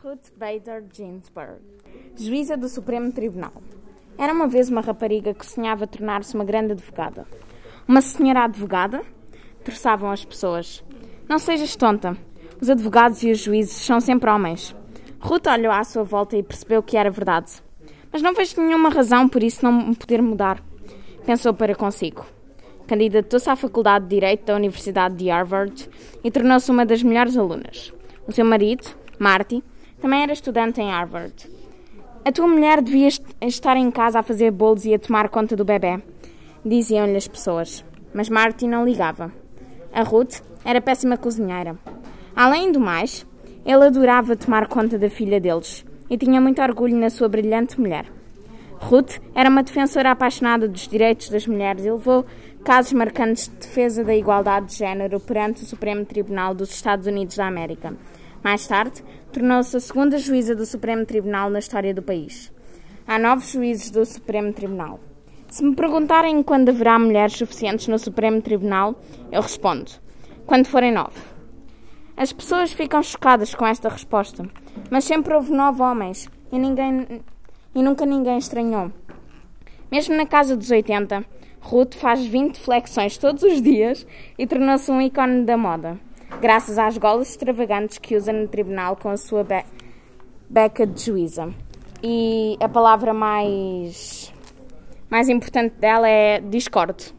Ruth Bader Ginsburg, juíza do Supremo Tribunal. Era uma vez uma rapariga que sonhava tornar-se uma grande advogada. Uma senhora advogada? Terçavam as pessoas. Não sejas tonta. Os advogados e os juízes são sempre homens. Ruth olhou à sua volta e percebeu que era verdade. Mas não vejo nenhuma razão por isso não poder mudar. Pensou para consigo. Candidatou-se à Faculdade de Direito da Universidade de Harvard e tornou-se uma das melhores alunas. O seu marido, Marty, também era estudante em Harvard. A tua mulher devia estar em casa a fazer bolos e a tomar conta do bebê, diziam-lhe as pessoas. Mas Marty não ligava. A Ruth era péssima cozinheira. Além do mais, ele adorava tomar conta da filha deles e tinha muito orgulho na sua brilhante mulher. Ruth era uma defensora apaixonada dos direitos das mulheres e levou casos marcantes de defesa da igualdade de género perante o Supremo Tribunal dos Estados Unidos da América. Mais tarde, tornou-se a segunda juíza do Supremo Tribunal na história do país. Há nove juízes do Supremo Tribunal. Se me perguntarem quando haverá mulheres suficientes no Supremo Tribunal, eu respondo: quando forem nove. As pessoas ficam chocadas com esta resposta, mas sempre houve nove homens e, ninguém, e nunca ninguém estranhou. Mesmo na casa dos 80, Ruth faz 20 flexões todos os dias e tornou-se um ícone da moda graças às golas extravagantes que usa no tribunal com a sua be beca de juíza. E a palavra mais, mais importante dela é discordo.